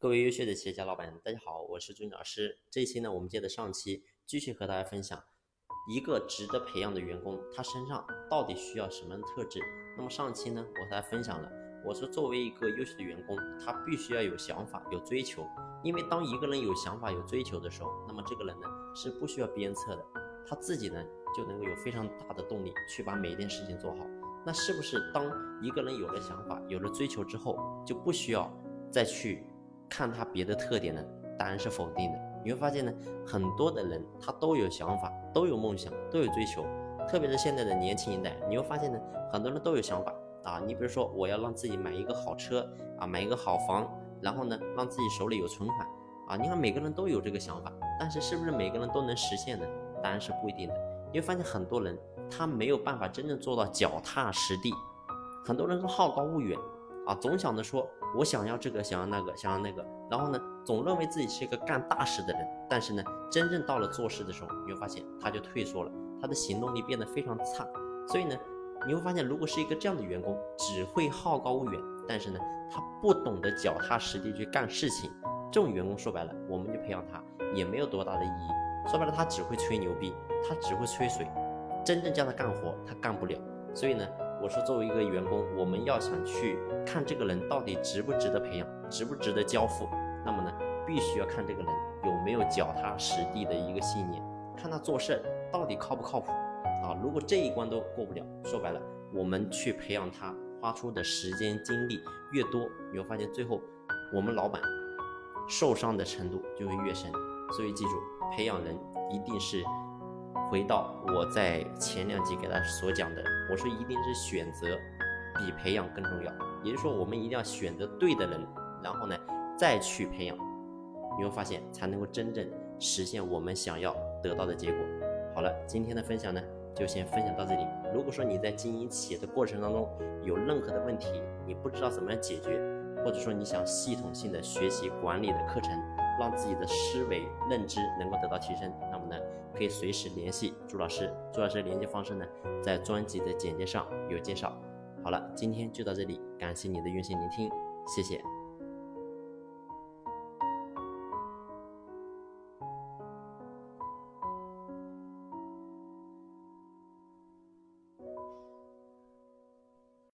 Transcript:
各位优秀的企业家老板，大家好，我是朱军老师。这一期呢，我们接着上期继续和大家分享一个值得培养的员工，他身上到底需要什么样的特质。那么上期呢，我和大家分享了，我说作为一个优秀的员工，他必须要有想法、有追求。因为当一个人有想法、有追求的时候，那么这个人呢是不需要鞭策的，他自己呢就能够有非常大的动力去把每一件事情做好。那是不是当一个人有了想法、有了追求之后，就不需要再去？看他别的特点呢，答案是否定的。你会发现呢，很多的人他都有想法，都有梦想，都有追求。特别是现在的年轻一代，你会发现呢，很多人都有想法啊。你比如说，我要让自己买一个好车啊，买一个好房，然后呢，让自己手里有存款啊。你看每个人都有这个想法，但是是不是每个人都能实现呢？答案是不一定的。你会发现很多人他没有办法真正做到脚踏实地，很多人都好高骛远。啊，总想着说，我想要这个，想要那个，想要那个，然后呢，总认为自己是一个干大事的人，但是呢，真正到了做事的时候，你会发现他就退缩了，他的行动力变得非常差。所以呢，你会发现，如果是一个这样的员工，只会好高骛远，但是呢，他不懂得脚踏实地去干事情，这种员工说白了，我们就培养他也没有多大的意义。说白了，他只会吹牛逼，他只会吹水，真正叫他干活，他干不了。所以呢。我说，作为一个员工，我们要想去看这个人到底值不值得培养，值不值得交付，那么呢，必须要看这个人有没有脚踏实地的一个信念，看他做事到底靠不靠谱啊。如果这一关都过不了，说白了，我们去培养他花出的时间精力越多，你会发现最后我们老板受伤的程度就会越深。所以记住，培养人一定是。回到我在前两集给大家所讲的，我说一定是选择比培养更重要，也就是说我们一定要选择对的人，然后呢再去培养，你会发现才能够真正实现我们想要得到的结果。好了，今天的分享呢就先分享到这里。如果说你在经营企业的过程当中有任何的问题，你不知道怎么样解决，或者说你想系统性的学习管理的课程。让自己的思维认知能够得到提升，那么呢，可以随时联系朱老师。朱老师联系方式呢，在专辑的简介上有介绍。好了，今天就到这里，感谢你的用心聆听，谢谢。